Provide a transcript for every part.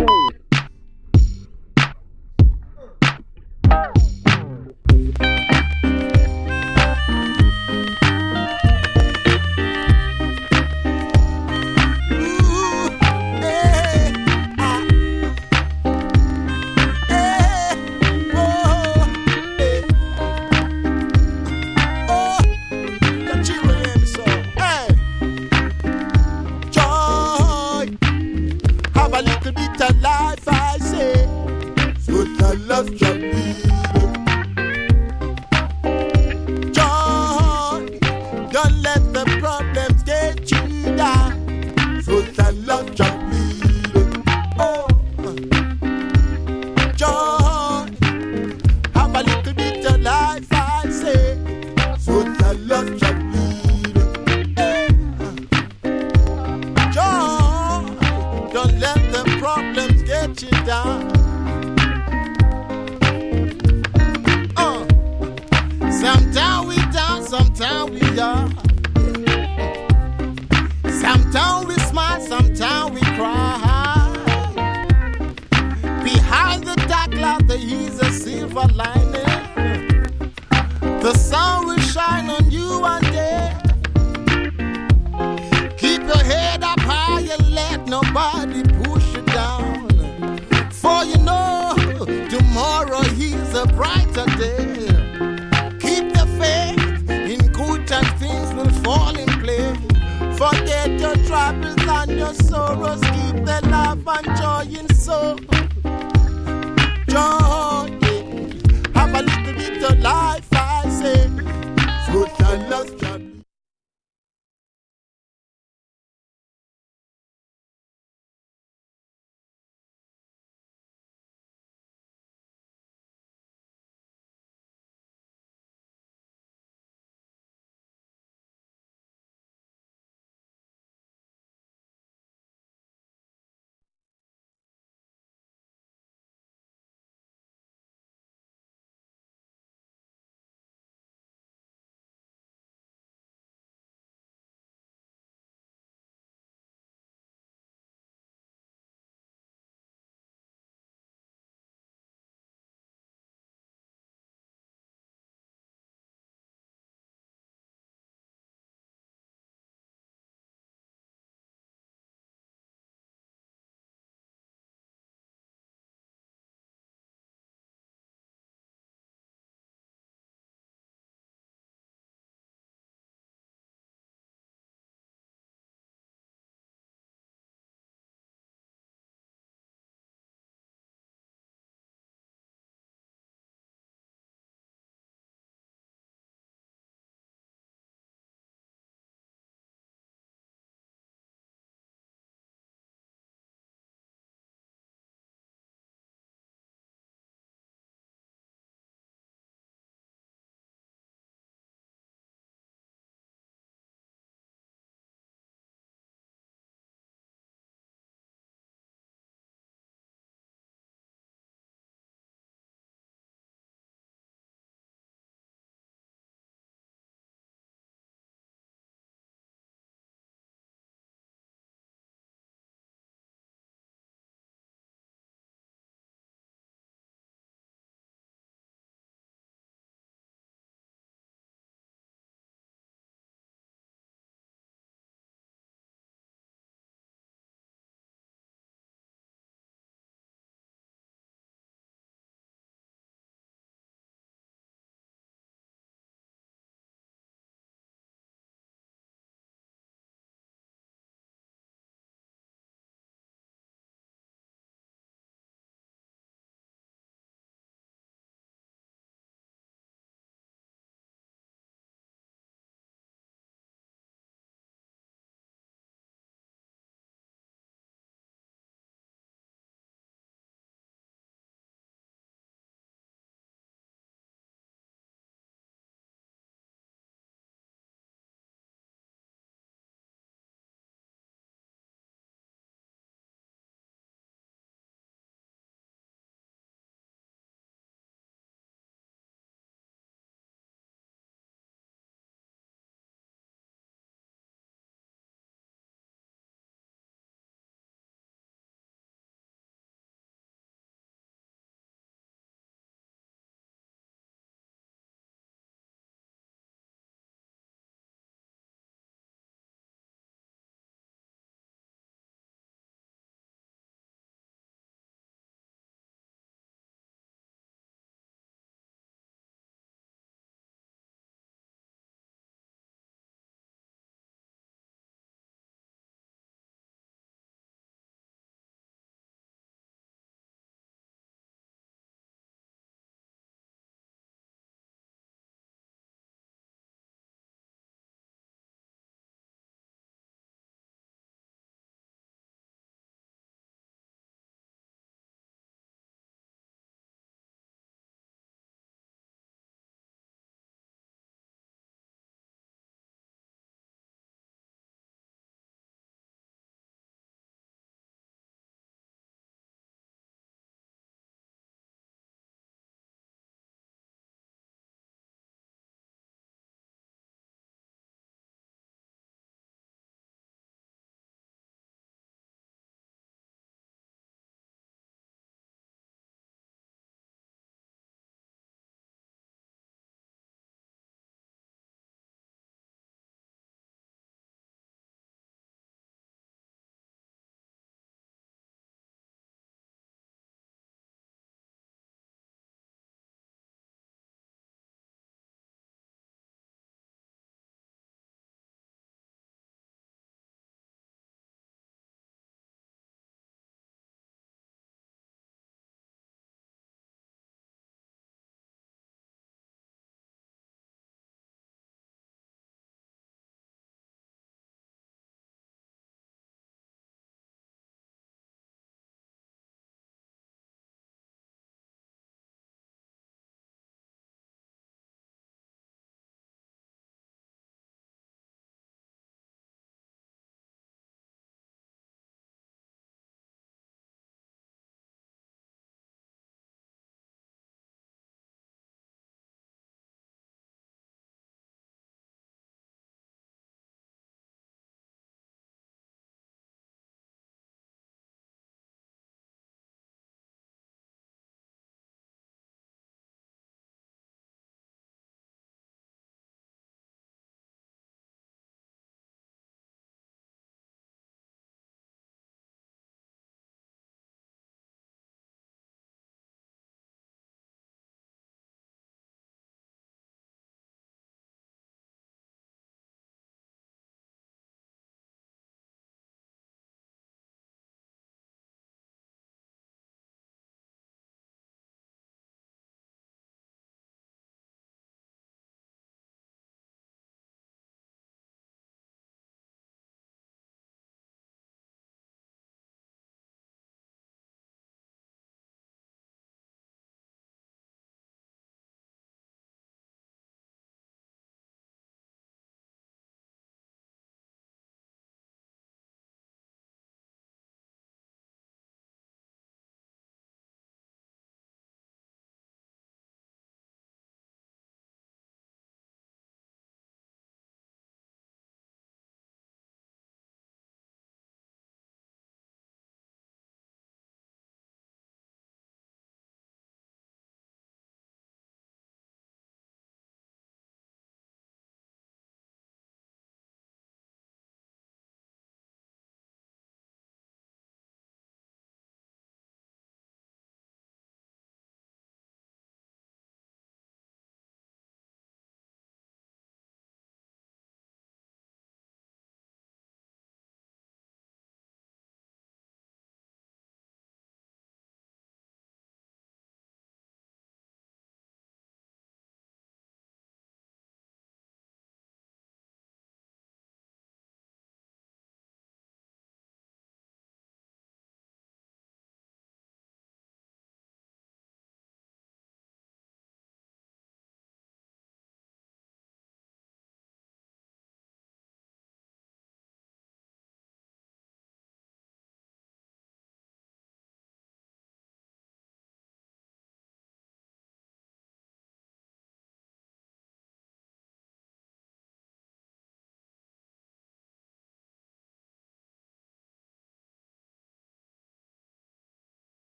Ooh.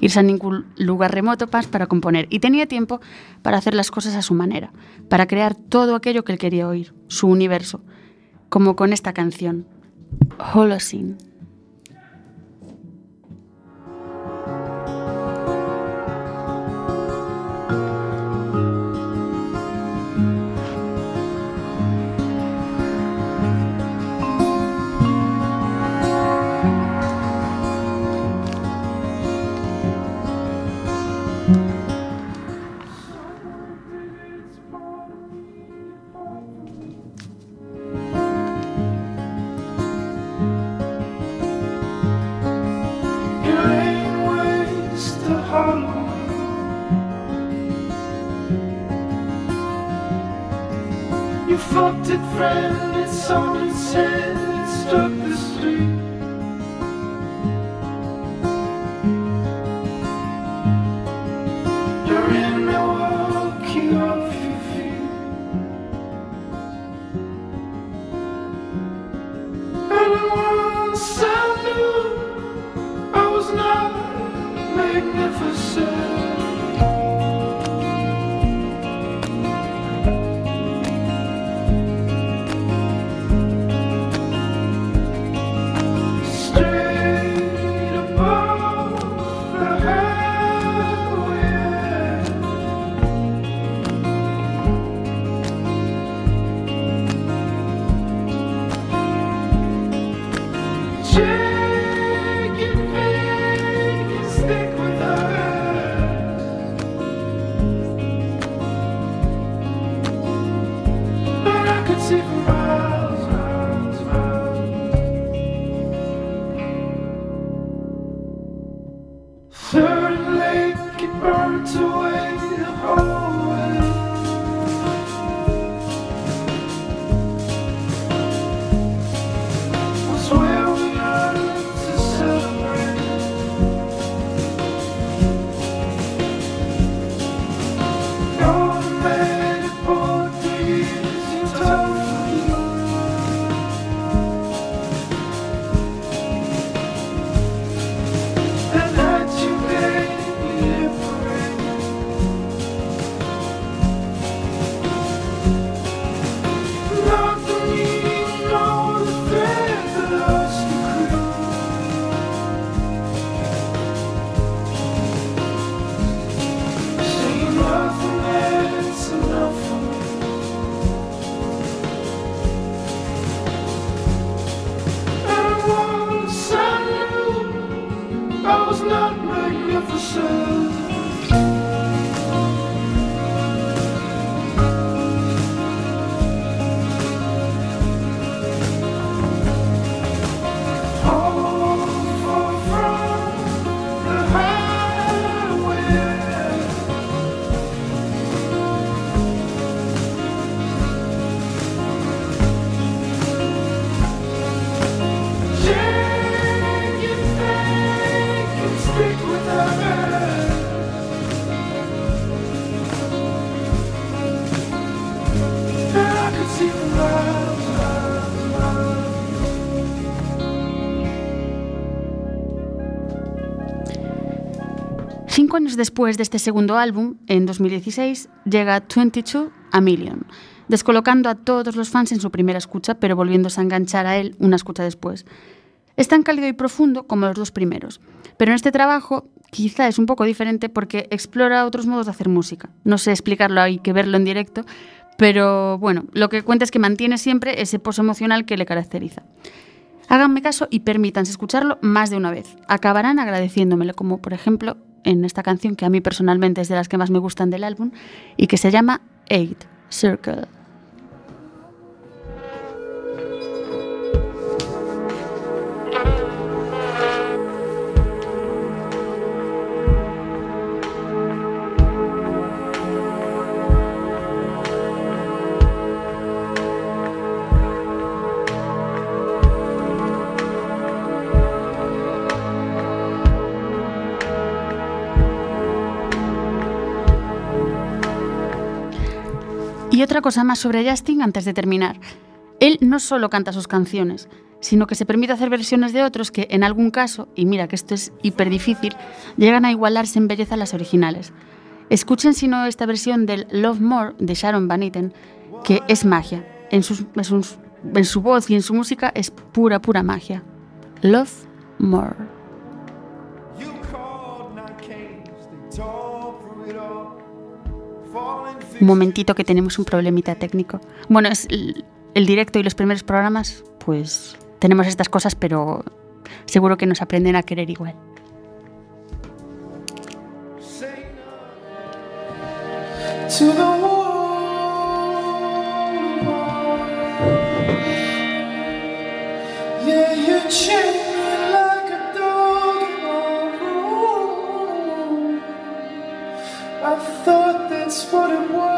Irse a ningún lugar remoto para componer y tenía tiempo para hacer las cosas a su manera, para crear todo aquello que él quería oír, su universo, como con esta canción, Holocene. Años después de este segundo álbum, en 2016, llega 22 a Million, descolocando a todos los fans en su primera escucha, pero volviéndose a enganchar a él una escucha después. Es tan cálido y profundo como los dos primeros, pero en este trabajo quizá es un poco diferente porque explora otros modos de hacer música. No sé explicarlo, hay que verlo en directo, pero bueno, lo que cuenta es que mantiene siempre ese pozo emocional que le caracteriza. Háganme caso y permítanse escucharlo más de una vez. Acabarán agradeciéndomelo, como por ejemplo en esta canción que a mí personalmente es de las que más me gustan del álbum y que se llama Eight Circle. Y otra cosa más sobre Justin antes de terminar. Él no solo canta sus canciones, sino que se permite hacer versiones de otros que, en algún caso, y mira que esto es hiper difícil, llegan a igualarse en belleza a las originales. Escuchen si no esta versión del Love More de Sharon Van Etten, que es magia. En, sus, en, su voz y en su música es pura, pura magia. Love More. Un momentito que tenemos un problemita técnico. Bueno, es el, directo y los primeros programas, pues tenemos estas cosas, pero seguro que nos aprenden a querer igual. That's what it was.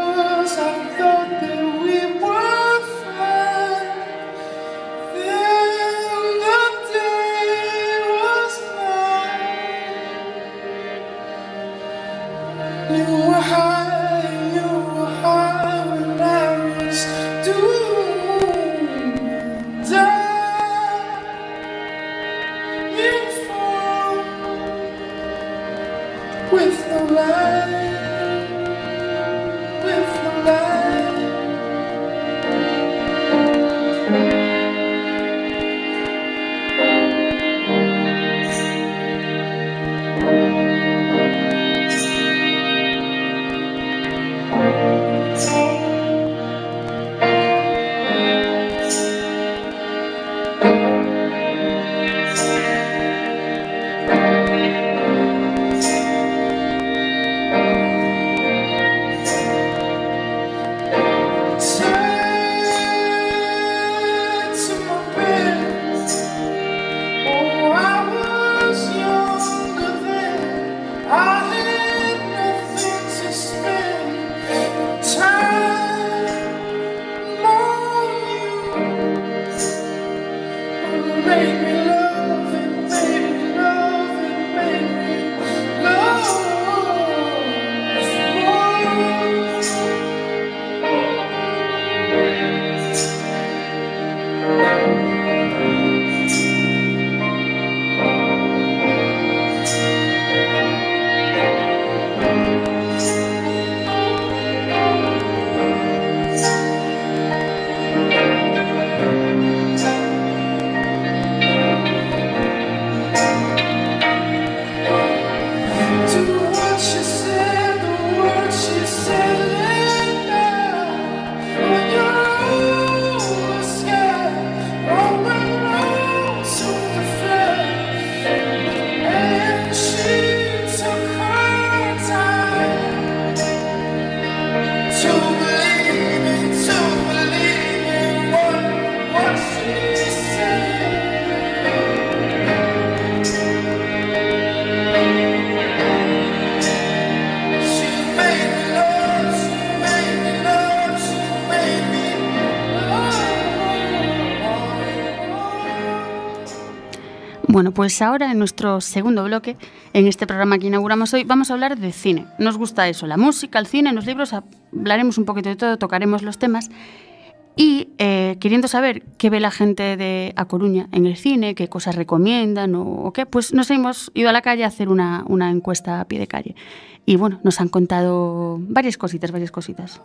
Pues ahora en nuestro segundo bloque, en este programa que inauguramos hoy, vamos a hablar de cine. Nos gusta eso, la música, el cine, los libros, hablaremos un poquito de todo, tocaremos los temas. Y eh, queriendo saber qué ve la gente de A Coruña en el cine, qué cosas recomiendan o, qué, pues nos hemos ido a la calle a hacer una, una encuesta a pie de calle. Y bueno, nos han contado varias cositas, varias cositas.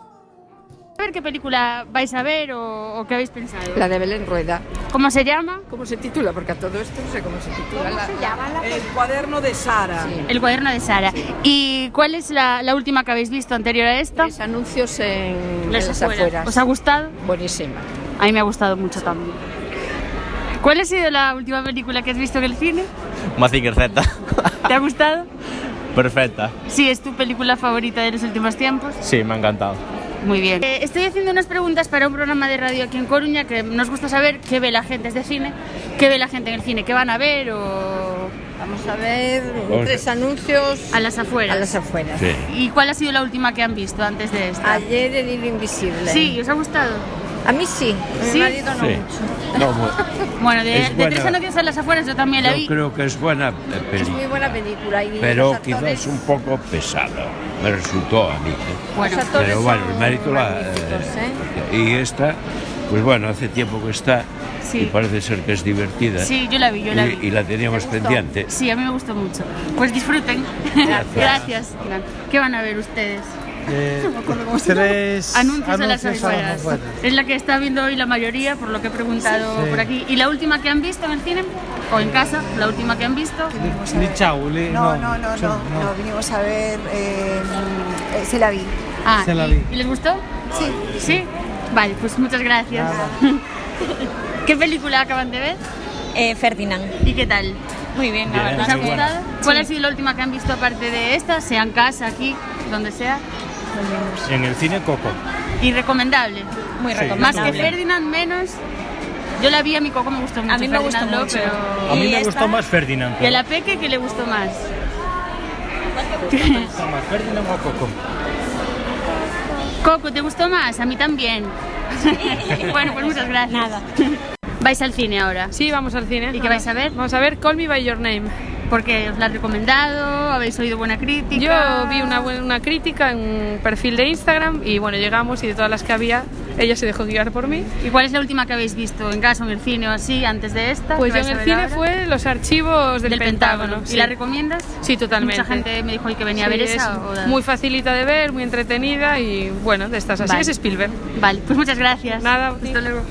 Ver qué película vais a ver o, o qué habéis pensado. La de Belén Rueda. ¿Cómo se llama? ¿Cómo se titula? Porque a todo esto no sé cómo se titula. La- El cuaderno de Sara. Sí. El cuaderno de Sara. ¿Y cuál es la, la última que habéis visto anterior a esta? Los anuncios en, en Las las afueras. afueras. ¿Os ha gustado? Buenísima. A mí me ha gustado mucho también. ¿Cuál ha sido la última película que has visto en el cine? Mazinger Z. ¿Te ha gustado? Perfecta. Sí, es tu película favorita de los últimos tiempos. Sí, me ha encantado. Muy bien. Eh, estoy haciendo unas preguntas para un programa de radio aquí en Coruña que nos gusta saber qué ve la gente de cine, qué ve la gente en el cine, qué van a ver o Vamos a ver tres anuncios a las afueras. a las afueras. ¿Y cuál ha sido la última que han visto antes de esta? Ayer el hilo invisible. Sí, ¿os ha gustado? A mí sí, a mi ¿Sí? marido no Sí. mucho. No, bu- Bueno, de, de buena. tres anuncios a las afueras yo también la vi. yo creo que es buena eh, Es muy buena película. Y pero quizás un poco pesada. Me resultó a mí. ¿eh? Bueno, Pero bueno, el mérito la. eh, ¿eh? Y esta, Pues bueno, hace tiempo que está Sí. y parece ser que es divertida. Sí, yo la vi, yo la vi. Y, y la teníamos pendiente. Sí, a mí me gustó mucho. Pues disfruten. Gracias. ¿Qué van a ver ustedes? Eh, tres Anuncios, a las anuncios a las afueras. Es la que está viendo hoy la mayoría, por lo que he preguntado Sí. por aquí. ¿Y la última que han visto en el cine? ¿O en casa? ¿La última que han visto? Vinimos a Ni ver- chau, li- No, no, no, no, sí, no, no. no, vinimos a ver. Eh, eh, se la vi. Ah, Se la ¿y- vi. ¿y les gustó? Sí. ¿Sí? Vale, pues muchas gracias. ¿Qué película acaban de ver? Eh, Ferdinand. ¿Y qué tal? Muy bien, la Bien, ¿Les verdad. ha gustado? ¿Cuál ha sido la última que han visto aparte de esta? Sea en casa, aquí, donde sea. En el cine Coco. Y recomendable. Muy Más que recomendable. Ferdinand, menos. Yo la vi a mi coco, me gustó mucho. A mí me gustó mucho. pero- A mí me esta- gustó más Ferdinand. ¿Y a la Peque qué le gustó más? más Ferdinand o Coco? Coco, ¿te gustó más? A mí también. bueno, pues muchas gracias. Nada. ¿Vais al cine ahora? Sí, vamos al cine. ¿Y qué vais a ver? Vamos a ver Call Me By Your Name. Porque os la han recomendado, habéis oído buena crítica. Yo vi una, buena- una crítica en un perfil de Instagram y bueno, llegamos y de todas las que había, ella se dejó guiar por mí. ¿Y cuál es la última que habéis visto? ¿En casa o en el cine o así, antes de esta? Pues ¿Qué yo en a el cine ahora? fue los archivos del, del Pentágono. sí. ¿Y la recomiendas? Sí, totalmente. Mucha gente me dijo que venía a Sí, ver es esa. o- muy facilita de ver, muy entretenida y bueno, de estas así Vale. es Spielberg. Vale, pues muchas gracias. Nada, Hasta luego.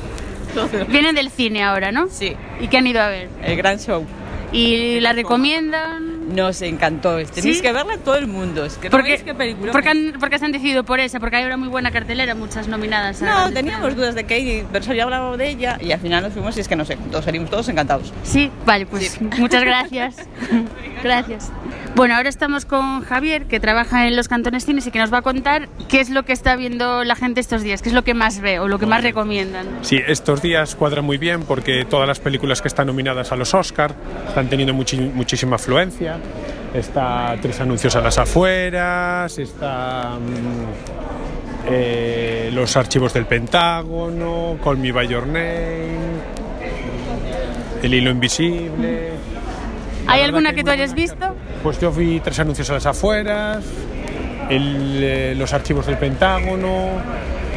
Vienen del cine ahora, ¿no? Sí, ¿Y qué han ido a ver? el gran show. ¿Y la recomiendan? Nos encantó. Tenéis ¿Sí? que verla todo el mundo. Es que no ¿Por qué, película. porque han, porque se han decidido por esa? Porque hay ahora muy buena cartelera, muchas nominadas. a No, teníamos dudas de Katie, pero solo hablaba de ella y al final nos fuimos y es que no sé, todos salimos todos encantados. Sí, vale, pues muchas gracias. gracias. Bueno, ahora estamos con Javier, que trabaja en los cantones cines y que nos va a contar qué es lo que está viendo la gente estos días, qué es lo que más ve o lo que más recomiendan. Sí, estos días cuadran muy bien porque todas las películas que están nominadas a los Oscar están teniendo muchi- muchísima afluencia. Está Tres anuncios a las afueras, está mm, eh, Los archivos del Pentágono, Call Me By Your Name, El hilo invisible. La ¿Hay alguna que tú hayas visto? Pues yo vi Tres anuncios a las afueras, el, eh, Los archivos del Pentágono.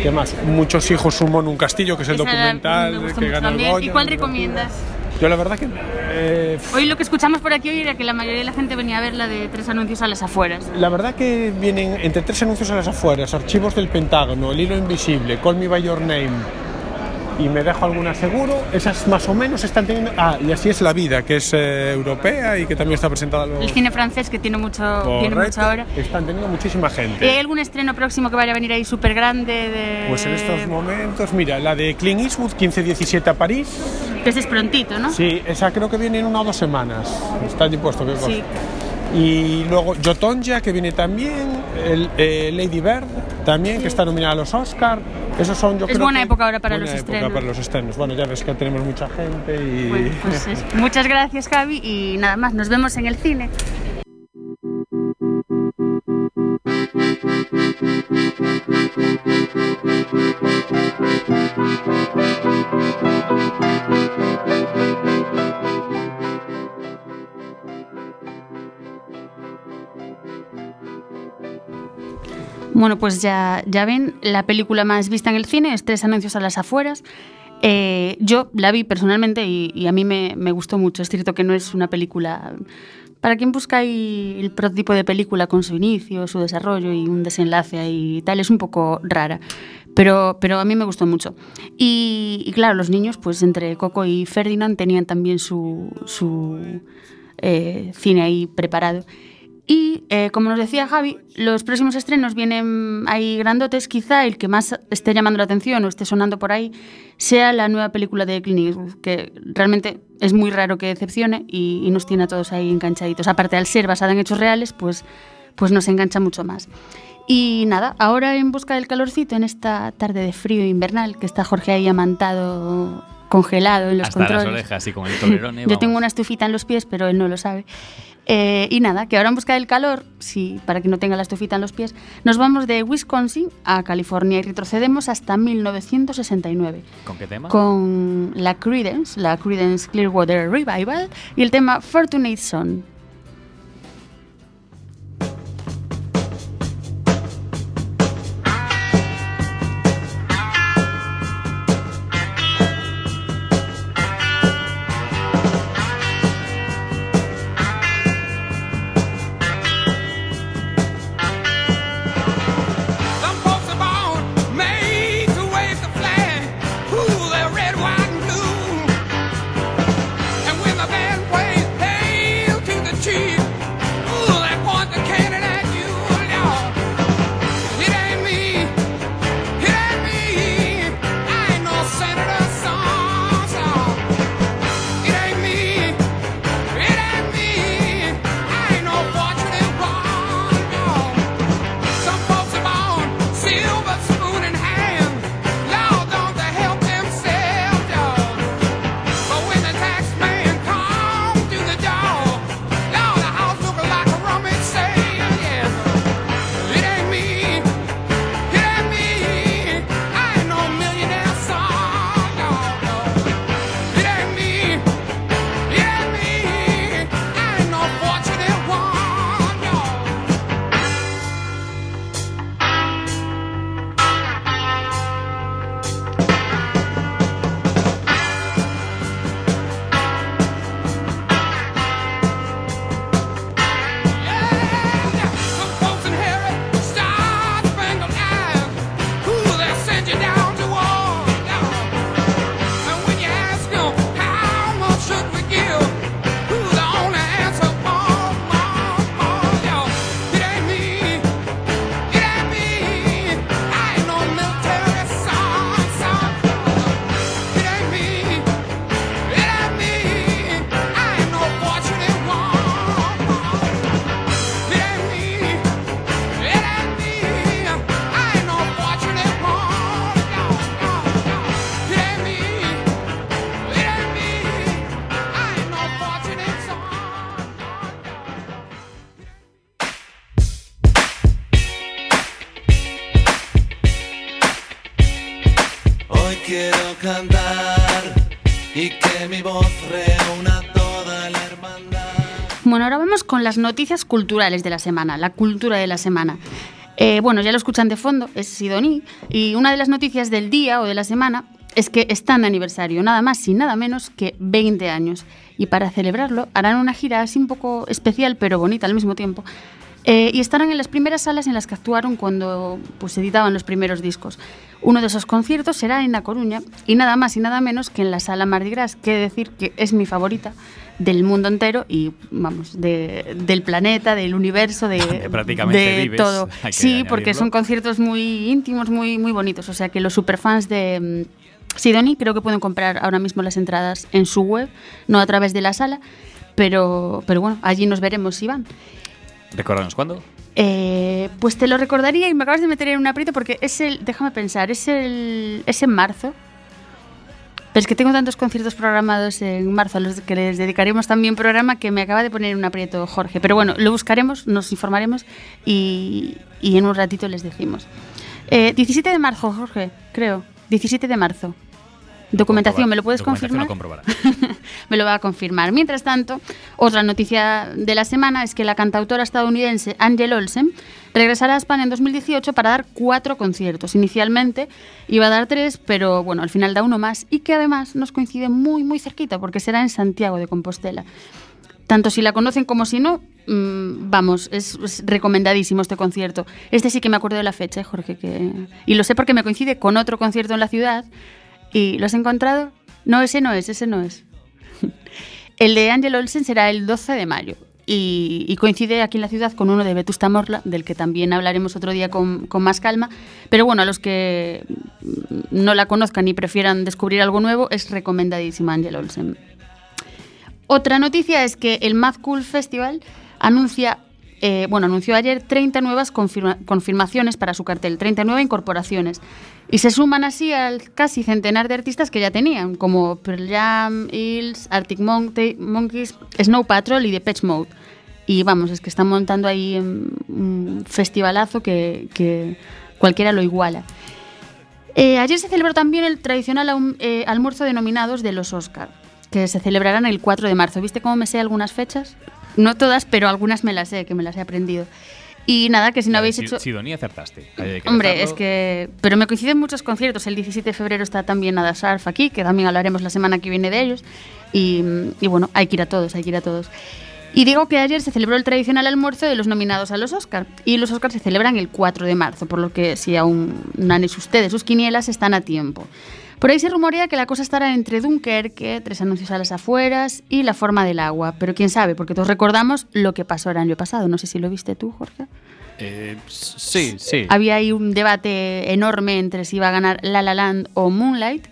¿Qué más? Muchos hijos sumo en un castillo, que es el Esa documental que gana el. Goya. ¿Y cuál recomiendas? Yo la verdad que eh, Hoy lo que escuchamos por aquí hoy era que la mayoría de la gente venía a ver la de tres anuncios a las afueras. la verdad que vienen entre tres anuncios a las afueras, archivos del Pentágono, el hilo invisible, Call Me by Your Name y me dejo alguna seguro. Esas más o menos están teniendo. Ah, y así es la vida, que es eh, europea y que también está presentada. Los... El cine francés que tiene mucho, tiene mucho ahora. Están teniendo muchísima ¿Y gente. hay algún estreno próximo que vaya a venir ahí súper grande? De... Pues en estos momentos, mira, la de Clint Eastwood, 15-17 a París. Que ese es prontito, ¿no? Sí, esa creo que viene en una o dos semanas. Está allí puesto, qué cosa. Sí. Y luego Yotonja, que viene también, el, eh, Lady Bird, también, que está nominada a los Oscar. Esos son, yo Es creo buena que- época ahora para buena los época estrenos. para los estrenos. Bueno, ya ves que tenemos mucha gente y... Bueno, pues es- muchas gracias, Javi, y nada más, nos vemos en el cine. Bueno, pues ya, ya ven, la película más vista en el cine es Tres anuncios a las afueras. Eh, yo la vi personalmente y, a mí me, gustó mucho. Es cierto que no es una película... Para quien busca ahí el prototipo de película con su inicio, su desarrollo y un desenlace y tal, es un poco rara. Pero, pero a mí me gustó mucho. Y, y claro, los niños, pues entre Coco y Ferdinand tenían también su, su eh, cine ahí preparado. Y eh, como nos decía Javi, los próximos estrenos vienen ahí grandotes. Quizá el que más esté llamando la atención o esté sonando por ahí sea la nueva película de Clint Eastwood, que realmente es muy raro que decepcione y, y nos tiene a todos ahí enganchaditos. Aparte, al ser basada en hechos reales, pues, pues nos engancha mucho más. Y nada, ahora en busca del calorcito, en esta tarde de frío invernal, que está Jorge ahí amantado, congelado en los Hasta las controles. orejas y con el tolerone. Yo tengo una estufita en los pies, pero él no lo sabe. Eh, y nada, que ahora en busca del calor, sí, para que no tenga la estufita en los pies, nos vamos de Wisconsin a California y retrocedemos hasta 1969 ¿Con qué tema? con la Creedence, la Creedence Clearwater Revival y el tema Fortunate Son. Con las noticias culturales de la semana, la cultura de la semana. Eh, bueno, ya lo escuchan de fondo, es Sidoní, y una de las noticias del día o de la semana es que están de aniversario, nada más y nada menos que 20 años. Y para celebrarlo harán una gira así un poco especial, pero bonita al mismo tiempo. Eh, y estarán en las primeras salas en las que actuaron cuando pues, editaban los primeros discos. Uno de esos conciertos será en La Coruña y nada más y nada menos que en la sala Mardi Gras, que decir que es mi favorita del mundo entero y vamos de- del planeta, del universo, de, prácticamente de vives, todo. Sí, porque añadirlo. son conciertos muy íntimos, muy muy bonitos. O sea que los superfans de mm, Sidoní creo que pueden comprar ahora mismo las entradas en su web, no a través de la sala, pero pero bueno, allí nos veremos si van. Recuérdanos cuándo. Eh, pues te lo recordaría y me acabas de meter en un aprieto porque es el, déjame pensar, es el, es en marzo. Pero es que tengo tantos conciertos programados en marzo a los que les dedicaremos también programa que me acaba de poner en un aprieto Jorge. Pero bueno, lo buscaremos, nos informaremos y, y en un ratito les decimos. Eh, 17 de marzo, Jorge, creo. 17 de marzo. Documentación, ¿me lo puedes confirmar? me lo va a confirmar. Mientras tanto, otra noticia de la semana es que la cantautora estadounidense Angel Olsen regresará a España en 2018 para dar cuatro conciertos. Inicialmente iba a dar tres, pero bueno, al final da uno más y que además nos coincide muy, muy cerquita porque será en Santiago de Compostela. Tanto si la conocen como si no, mm, vamos, es, es recomendadísimo este concierto. Este sí que me acuerdo de la fecha, ¿eh, Jorge, que... y lo sé porque me coincide con otro concierto en la ciudad. ¿Y lo has encontrado? No, ese no es, ese no es. El de Angel Olsen será el 12 de mayo y, coincide aquí en la ciudad con uno de Vetusta Morla, del que también hablaremos otro día con, más calma. Pero bueno, a los que no la conozcan y prefieran descubrir algo nuevo, es recomendadísima Angel Olsen. Otra noticia es que el Mad Cool Festival anuncia, eh, bueno, anunció ayer 30 nuevas confirma- confirmaciones para su cartel, 39 incorporaciones. Y se suman así al casi centenar de artistas que ya tenían, como Pearl Jam, Hills, Arctic Monkeys, Snow Patrol y Depeche Mode. Y vamos, es que están montando ahí mm, un festivalazo que, cualquiera lo iguala. Eh, ayer se celebró también el tradicional eh, almuerzo de nominados de los Oscar, que se celebrarán el 4 de marzo. ¿Viste cómo me sé algunas fechas? No todas, pero algunas me las sé, que me las he aprendido. Y nada, que si no habéis hecho... Sidoní acertaste. Hombre, dejarlo. es que... Pero me coinciden muchos conciertos. El 17 de febrero está también Nada Surf aquí, que también hablaremos la semana que viene de ellos. Y, y bueno, hay que ir a todos, hay que ir a todos. Y digo que ayer se celebró el tradicional almuerzo de los nominados a los Oscar. Y los Oscars se celebran el 4 de marzo, por lo que si aún no han hecho ustedes sus quinielas, están a tiempo. Por ahí se rumorea que la cosa estará entre Dunkerque, tres anuncios a las afueras y la forma del agua. Pero quién sabe, porque todos recordamos lo que pasó el año pasado. No sé si lo viste tú, Jorge. Eh, sí, sí. Había ahí un debate enorme entre si iba a ganar La La Land o Moonlight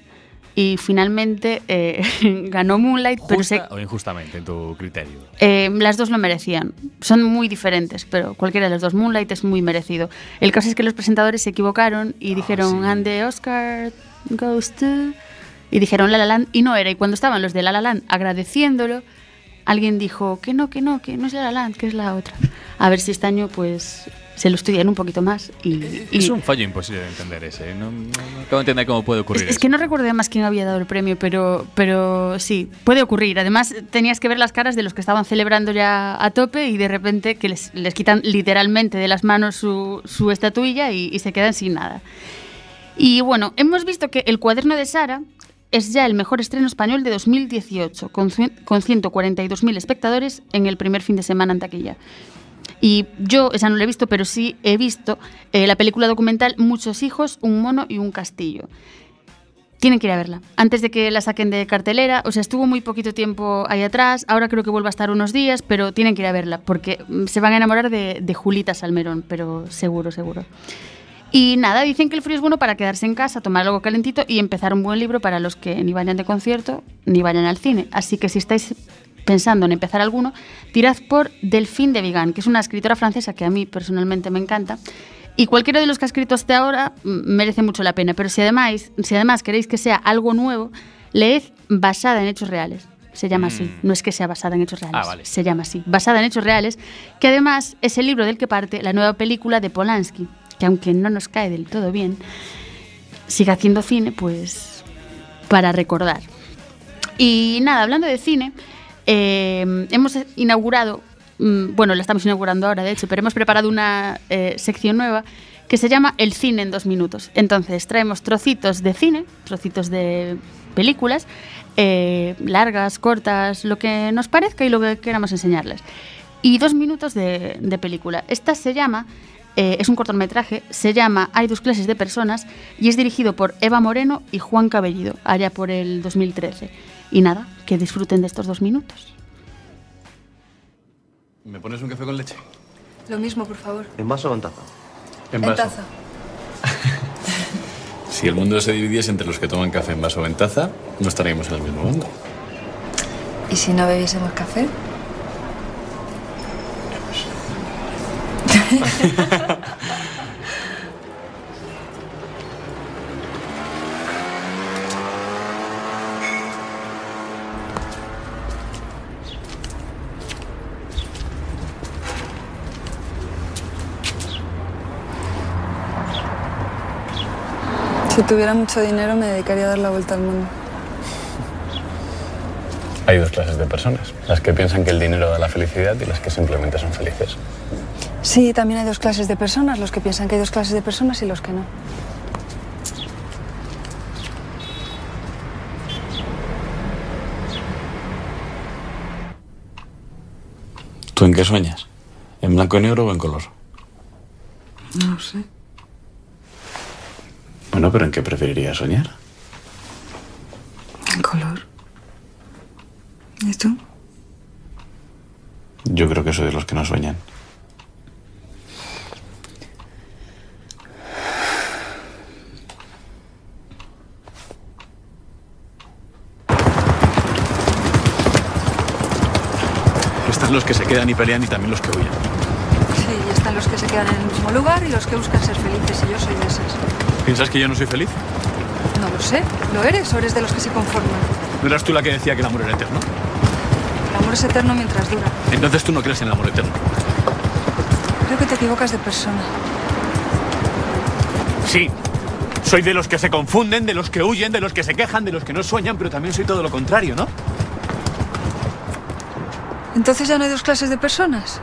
y finalmente eh, ganó Moonlight, pero se- ¿Justa o injustamente, en tu criterio? eh, las dos lo merecían. Son muy diferentes, pero cualquiera de las dos. Moonlight es muy merecido. El caso es que los presentadores se equivocaron y dijeron, and the Oscar goes to... Y dijeron La La Land y no era. Y cuando estaban los de La La Land agradeciéndolo, alguien dijo que no, que no, que no es La La Land, que es la otra. A ver si este año pues se lo estudian un poquito más y... y- Es un fallo imposible de entender ese. ¿eh? No, no- no acabo de entender cómo puede ocurrir Es, es que no recuerdo además quién había dado el premio, pero, pero sí, puede ocurrir. Además, tenías que ver las caras de los que estaban celebrando ya a tope y de repente que les, les quitan literalmente de las manos su, su estatuilla y, y se quedan sin nada. Y bueno, hemos visto que El cuaderno de Sara es ya el mejor estreno español de 2018, con, con 142.000 espectadores en el primer fin de semana en taquilla. Y yo, esa no la he visto, pero sí he visto eh, la película documental Muchos hijos, un mono y un castillo. Tienen que ir a verla. Antes de que la saquen de cartelera, o sea, estuvo muy poquito tiempo ahí atrás, ahora creo que vuelve a estar unos días, pero tienen que ir a verla, porque mm, se van a enamorar de Julita Salmerón, pero seguro, seguro. Y nada, dicen que el frío es bueno para quedarse en casa, tomar algo calentito y empezar un buen libro para los que ni vayan de concierto ni vayan al cine. Así que si estáis pensando en empezar alguno, tirad por Delphine de Vigan, que es una escritora francesa que a mí personalmente me encanta. Y cualquiera de los que ha escrito hasta ahora mm, merece mucho la pena. Pero si además, si además queréis que sea algo nuevo, leed Basada en Hechos Reales. Se llama así. No es que sea basada en hechos reales. Ah, vale. Se llama así. Basada en hechos reales, que además es el libro del que parte la nueva película de Polanski, que aunque no nos cae del todo bien, sigue haciendo cine, pues para recordar. Y nada, hablando de cine, eh, hemos inaugurado, mm, bueno, la estamos inaugurando ahora, de hecho, pero hemos preparado una eh, sección nueva que se llama El cine en dos minutos. Entonces, traemos trocitos de cine, trocitos de películas, eh, largas, cortas, lo que nos parezca y lo que queramos enseñarles. Y dos minutos de película. Esta se llama eh, es un cortometraje, se llama Hay dos clases de personas y es dirigido por Eva Moreno y Juan Cabellido, allá por el 2013. Y nada, que disfruten de estos dos minutos. ¿Me pones un café con leche? Lo mismo, por favor. ¿En vaso o en taza? En En vaso. taza. Si el mundo se dividiese entre los que toman café en vaso o en taza, no estaríamos en el mismo mundo. ¿Y si no bebiésemos café? Si tuviera mucho dinero me dedicaría a dar la vuelta al mundo. Hay dos clases de personas. Las que piensan que el dinero da la felicidad y las que simplemente son felices. Sí, también hay dos clases de personas, los que piensan que hay dos clases de personas y los que no. ¿Tú en qué sueñas? ¿En blanco y negro o en color? No sé. Bueno, pero ¿en qué preferirías soñar? En color. ¿Y tú? Yo creo que soy de los que no sueñan. Quedan y pelean y también los que huyen. Sí, y están los que se quedan en el mismo lugar y los que buscan ser felices, y yo soy de esas. ¿Piensas que yo no soy feliz? No lo sé. ¿Lo eres o eres de los que se conforman? ¿No eras tú la que decía que el amor era eterno? El amor es eterno mientras dura. Entonces tú no crees en el amor eterno. Creo que te equivocas de persona. Sí. Soy de los que se confunden, de los que huyen, de los que se quejan, de los que no sueñan, pero también soy todo lo contrario, ¿no? Entonces ya no hay dos clases de personas.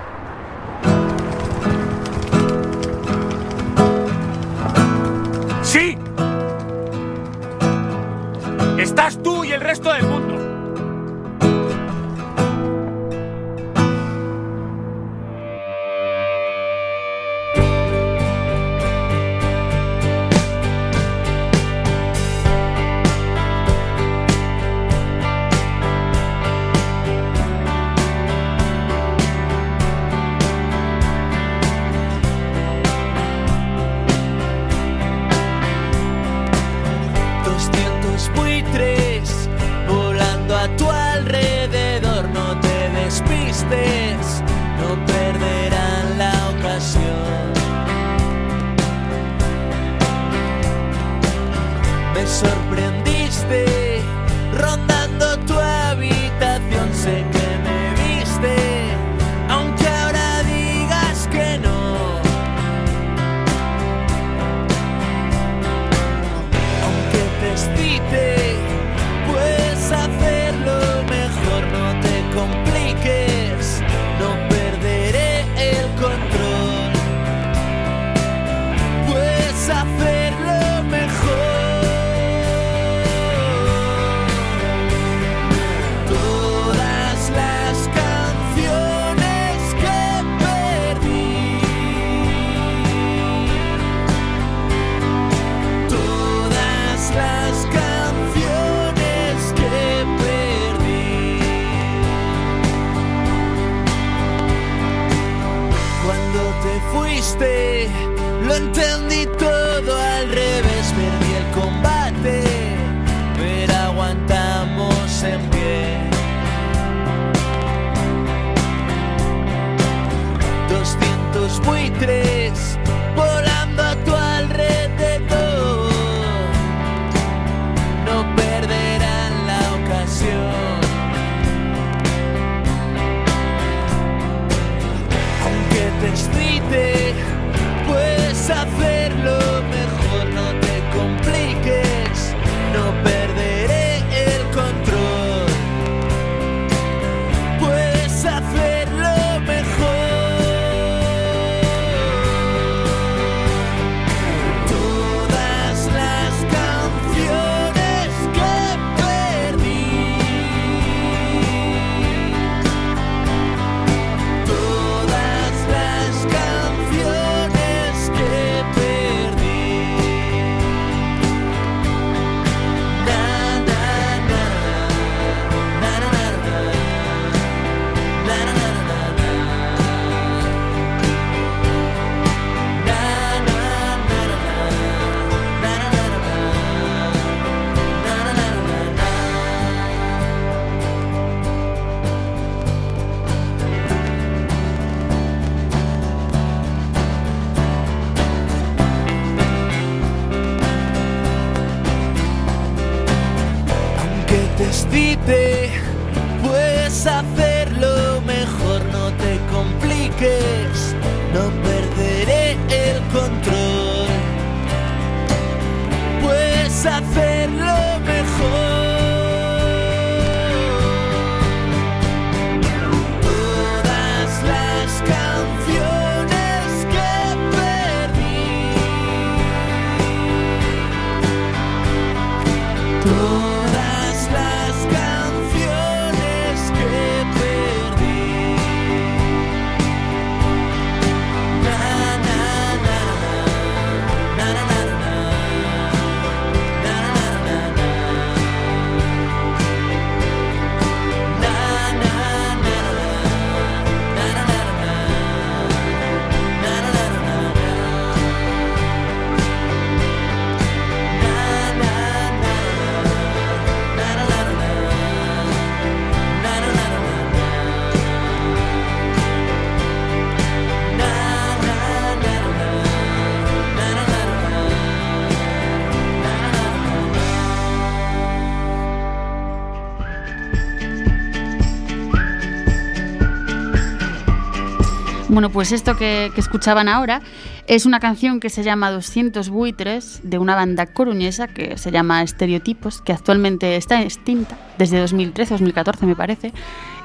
Bueno, pues esto que, que escuchaban ahora es una canción que se llama 200 buitres de una banda coruñesa que se llama Estereotipos, que actualmente está extinta desde 2013-2014 me parece.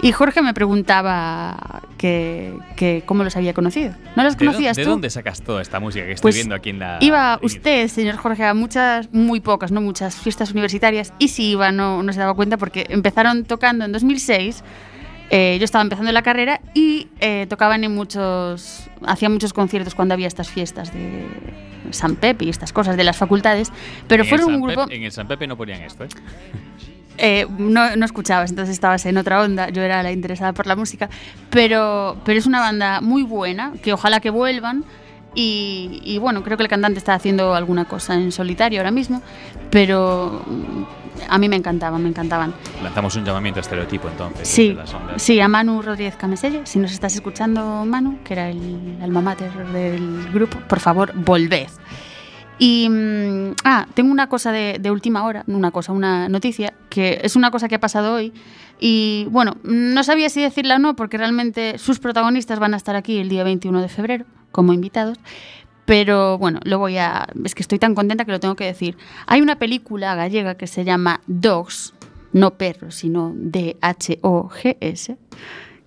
Y Jorge me preguntaba que, que cómo los había conocido. ¿No los ¿De conocías ¿De tú? dónde sacas toda esta música que estoy Pues viendo aquí en la... Iba usted, señor Jorge, a muchas, muy pocas, no muchas fiestas universitarias, y si iba no, no se daba cuenta porque empezaron tocando en 2006. Eh, yo estaba empezando la carrera y eh, tocaban en muchos, hacían muchos conciertos cuando había estas fiestas de San Pepe y estas cosas de las facultades, pero En fueron un grupo... Pepe- en el San Pepe no ponían esto, ¿eh? Eh, no, no escuchabas, entonces estabas en otra onda, yo era la interesada por la música, pero, pero es una banda muy buena, que ojalá que vuelvan. Y, y bueno, creo que el cantante está haciendo alguna cosa en solitario ahora mismo, pero a mí me encantaban, me encantaban. Lanzamos un llamamiento a estereotipo entonces. Sí, sí, a Manu Rodríguez Cameselle, si nos estás escuchando, Manu, que era el alma mater del grupo, por favor, volved. Y, mm, ah, tengo una cosa de, de última hora, una cosa, una noticia, que es una cosa que ha pasado hoy. Y bueno, no sabía si decirla o no, porque realmente sus protagonistas van a estar aquí el día 21 de febrero como invitados. Pero bueno, lo voy a. Es que estoy tan contenta que lo tengo que decir. Hay una película gallega que se llama Dogs, no perros, sino D-H-O-G-S,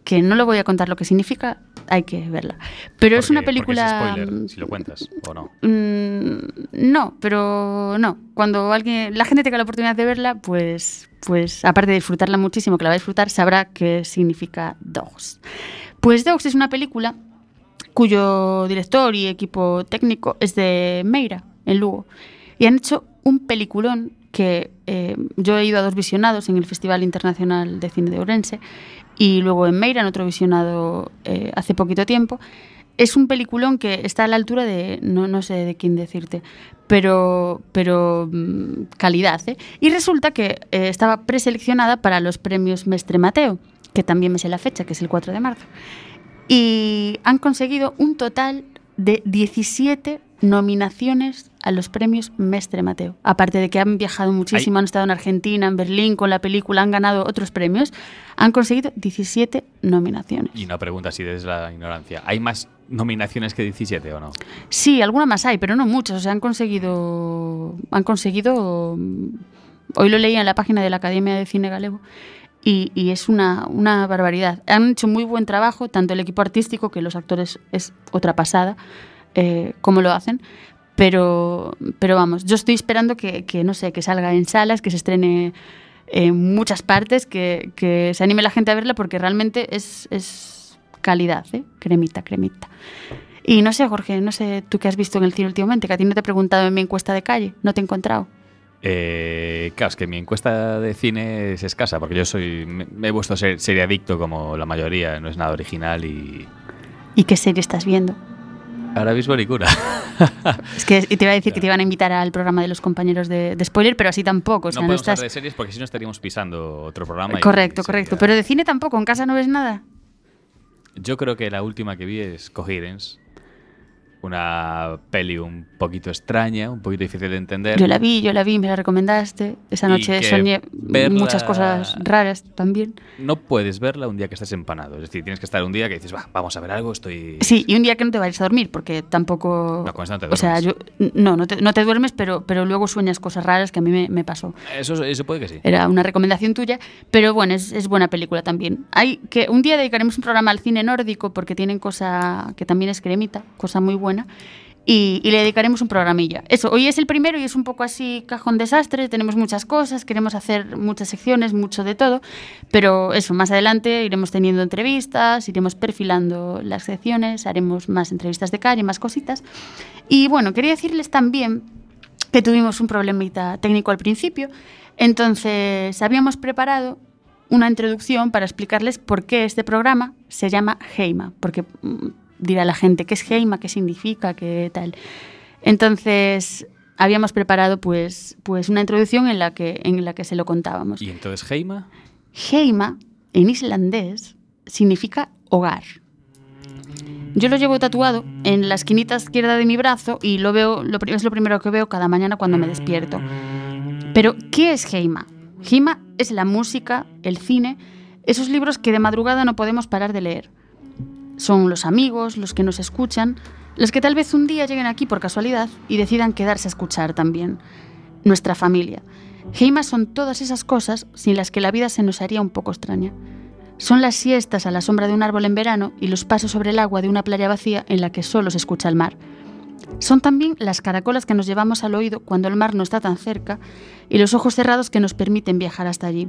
que no lo voy a contar lo que significa, hay que verla. Pero es una película. Es spoiler, si lo cuentas, o no. Mm, no, pero no. Cuando alguien, la gente tenga la oportunidad de verla, pues, pues aparte de disfrutarla muchísimo, que la va a disfrutar, sabrá qué significa Dogs. Pues Dogs es una película cuyo director y equipo técnico es de Meira, en Lugo. Y han hecho un peliculón que eh, yo he ido a dos visionados en el Festival Internacional de Cine de Ourense y luego en Meira, en otro visionado eh, hace poquito tiempo. Es un peliculón que está a la altura de, no, no sé de quién decirte, pero, pero mm, calidad. ¿eh? Y resulta que estaba preseleccionada para los premios Mestre Mateo, que también me sé la fecha, que es el 4 de marzo. Y han conseguido un total de 17 nominaciones a los premios Mestre Mateo. Aparte de que han viajado muchísimo, han estado en Argentina, en Berlín con la película, han ganado otros premios, han conseguido 17 nominaciones. Y una pregunta así desde la ignorancia. ¿Hay más nominaciones que 17 o no? Sí, alguna más hay, pero no muchas. O sea, han conseguido. Han conseguido. Hoy lo leía en la página de la Academia de Cine Galego. Y, y es una, una barbaridad. Han hecho muy buen trabajo, tanto el equipo artístico, que los actores es otra pasada, eh, lo hacen. Pero, pero vamos, yo estoy esperando que, que, no sé, que salga en salas, que se estrene en muchas partes, que, que se anime la gente a verla, porque realmente es, es calidad, ¿eh? cremita, cremita. Y no sé, Jorge, no sé tú qué has visto en el cine últimamente, que a ti no te he preguntado en mi encuesta de calle, no te he encontrado. Eh, claro, es que mi encuesta de cine es escasa, porque yo soy me, me he vuelto ser, serie adicto como la mayoría, no es nada original y ¿Y qué serie estás viendo? ahora mismo ni cura. Es que te iba a decir que te iban a invitar al programa de los compañeros de, de spoiler, pero así tampoco. O sea, no no, podemos estás... hablar de series porque si no estaríamos pisando otro programa. y Correcto, correcto. Pero de cine tampoco, en casa no ves nada. Yo creo que la última que vi es Coherence, una peli un poquito extraña, un poquito difícil de entender. Yo la vi, yo la vi, me la recomendaste. Esa noche soñé verla- muchas cosas raras también. No puedes verla un día que estás empanado. Es decir, tienes que estar un día que dices, va, vamos a ver algo, estoy... Sí, y un día que no te vayas a dormir, porque tampoco... No, con eso no te o sea, yo, duermes. no, no te, no te duermes, pero, pero luego sueñas cosas raras que a mí me, me pasó. Eso, eso puede que sí. Era una recomendación tuya, pero bueno, es, es buena película también. Hay que un día dedicaremos un programa al cine nórdico porque tienen cosa que también es cremita, cosa muy buena. Y, y le dedicaremos un programilla. Eso, hoy es el primero y es un poco así cajón desastre, tenemos muchas cosas, queremos hacer muchas secciones, mucho de todo, pero eso, más adelante iremos teniendo entrevistas, iremos perfilando las secciones, haremos más entrevistas de calle, más cositas. Y bueno, quería decirles también que tuvimos un problemita técnico al principio, entonces habíamos preparado una introducción para explicarles por qué este programa se llama Heima, porque mm, dirá la gente qué es Heima, qué significa, qué tal. Entonces habíamos preparado pues, pues una introducción en la, que, en la que se lo contábamos. Y entonces Heima, Heima, en islandés, significa hogar. Yo lo llevo tatuado en la esquinita izquierda de mi brazo y lo veo, lo, es lo primero que veo cada mañana cuando me despierto. Pero, ¿qué es Heima? Heima es la música, el cine, esos libros que de madrugada no podemos parar de leer. Son los amigos, los que nos escuchan, los que tal vez un día lleguen aquí por casualidad y decidan quedarse a escuchar también. Nuestra familia. Heima son todas esas cosas sin las que la vida se nos haría un poco extraña. Son las siestas a la sombra de un árbol en verano y los pasos sobre el agua de una playa vacía en la que solo se escucha el mar. Son también las caracolas que nos llevamos al oído cuando el mar no está tan cerca y los ojos cerrados que nos permiten viajar hasta allí.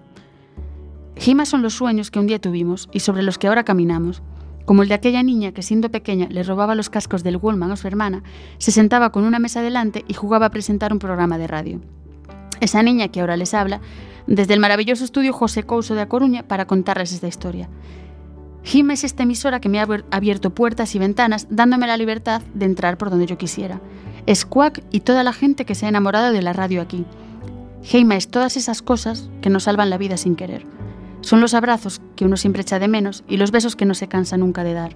Gima son los sueños que un día tuvimos y sobre los que ahora caminamos, como el de aquella niña que siendo pequeña le robaba los cascos del Wallman a su hermana, se sentaba con una mesa delante y jugaba a presentar un programa de radio. Esa niña que ahora les habla, desde el maravilloso estudio José Couso de A Coruña para contarles esta historia. Gima es esta emisora que me ha abier- abierto puertas y ventanas, dándome la libertad de entrar por donde yo quisiera. Es Quack y toda la gente que se ha enamorado de la radio aquí. Heima es todas esas cosas que nos salvan la vida sin querer. Son los abrazos que uno siempre echa de menos y los besos que no se cansa nunca de dar.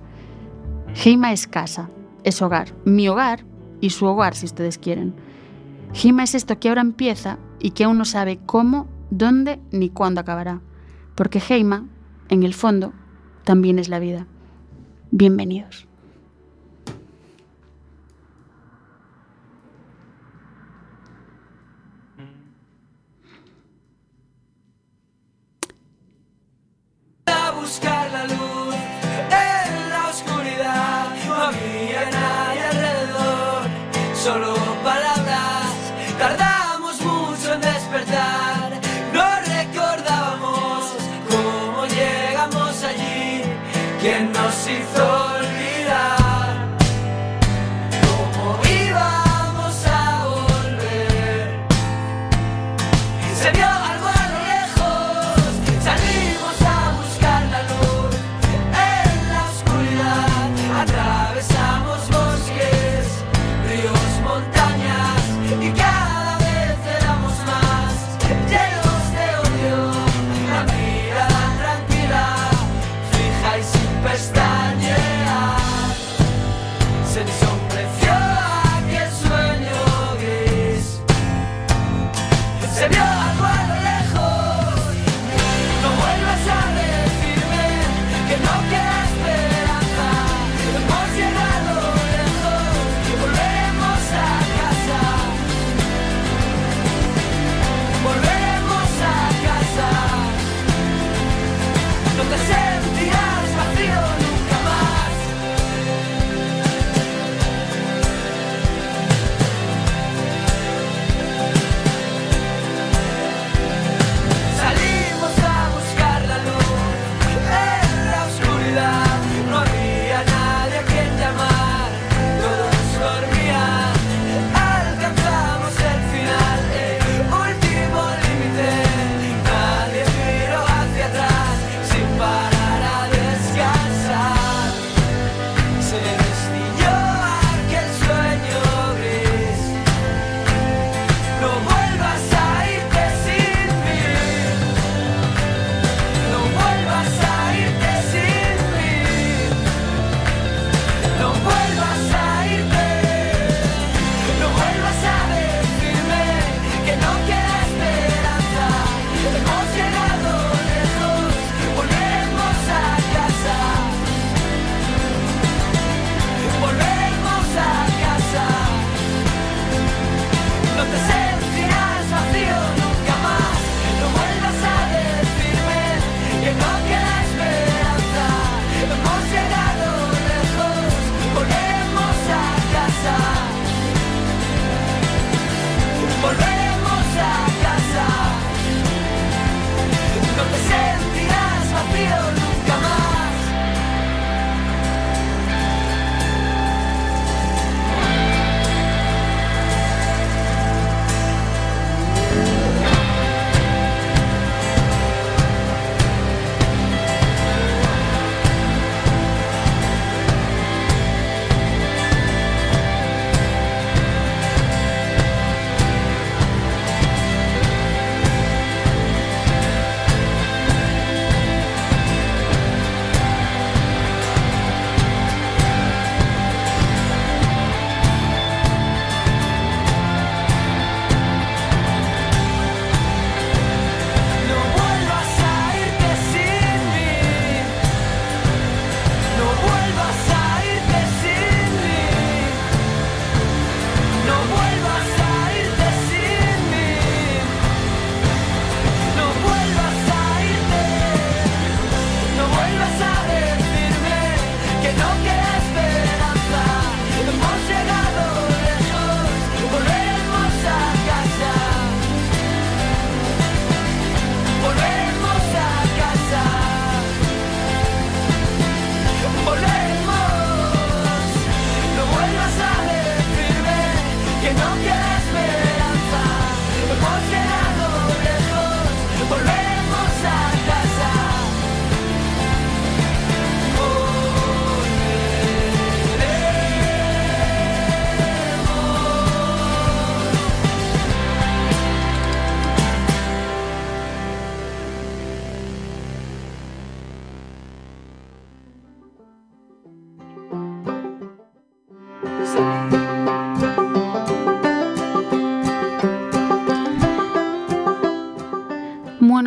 Heima es casa, es hogar, mi hogar y su hogar si ustedes quieren. Heima es esto que ahora empieza y que aún no sabe cómo, dónde ni cuándo acabará. Porque Heima, en el fondo, también es la vida. Bienvenidos. A buscar la luz en la oscuridad. No había nadie alrededor, solo palabras. Tardamos mucho en despertar. No recordábamos cómo llegamos allí. ¿Quién nos hizo olvidar?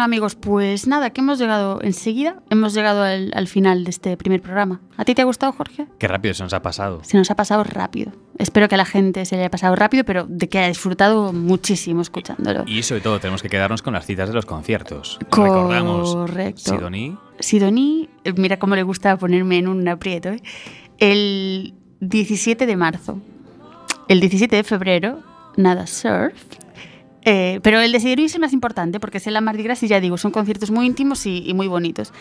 Bueno, amigos, pues nada, que hemos llegado enseguida, hemos llegado al, al final de este primer programa. ¿A ti te ha gustado, Jorge? Qué rápido se nos ha pasado. Se nos ha pasado rápido. Espero que a la gente se le haya pasado rápido, pero de que haya disfrutado muchísimo escuchándolo. Y sobre todo tenemos que quedarnos con las citas de los conciertos. Correcto. Recordamos Sidoní, Sidoní, mira cómo le gusta ponerme en un aprieto, ¿eh? El 17 de marzo. El 17 de febrero, nada surf. Eh, pero el de Sidoní es el más importante porque es el Mardi Gras y ya digo, son conciertos muy íntimos y, y muy bonitos.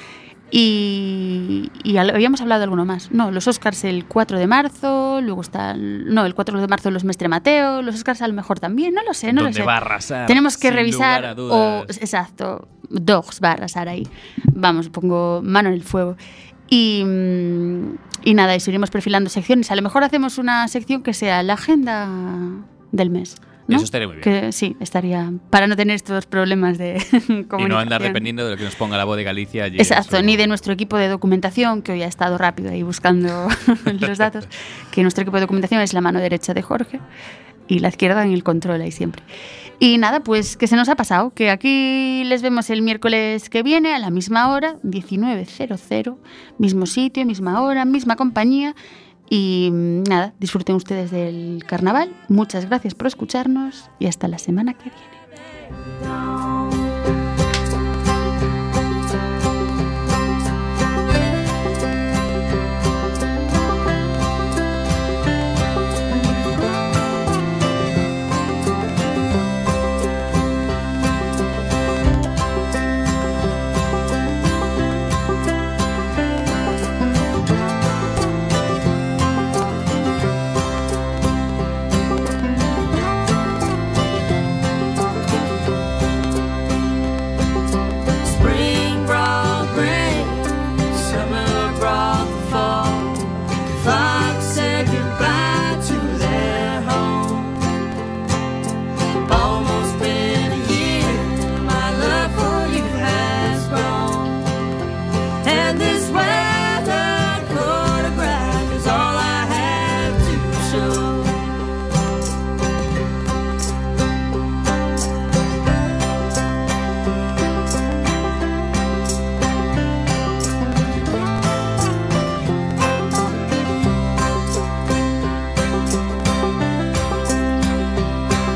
Y, y al- habíamos hablado de alguno más. No, los Oscars el 4 de marzo, luego está. no, el 4 de marzo los Mestre Mateo, los Oscars a lo mejor también, no lo sé, no lo sé. va a arrasar. Tenemos que revisar. O, exacto, Dogs va a arrasar ahí. Vamos, pongo mano en el fuego. Y, mm, y nada, eso iremos perfilando secciones. A lo mejor hacemos una sección que sea la agenda del mes. ¿No? Eso estaría muy bien. Que sí, estaría. Para no tener estos problemas de Y no andar comunicación. dependiendo de lo que nos ponga la voz de Galicia. allí Exacto, ni de nuestro equipo de documentación, que hoy ha estado rápido ahí buscando los datos, que nuestro equipo de documentación es la mano derecha de Jorge y la izquierda en el control ahí siempre. Y nada, pues que se nos ha pasado, que aquí les vemos el miércoles que viene a la misma hora, 19.00, mismo sitio, misma hora, misma compañía. Y mm, nada, disfruten ustedes del carnaval. Muchas gracias por escucharnos y hasta la semana que viene.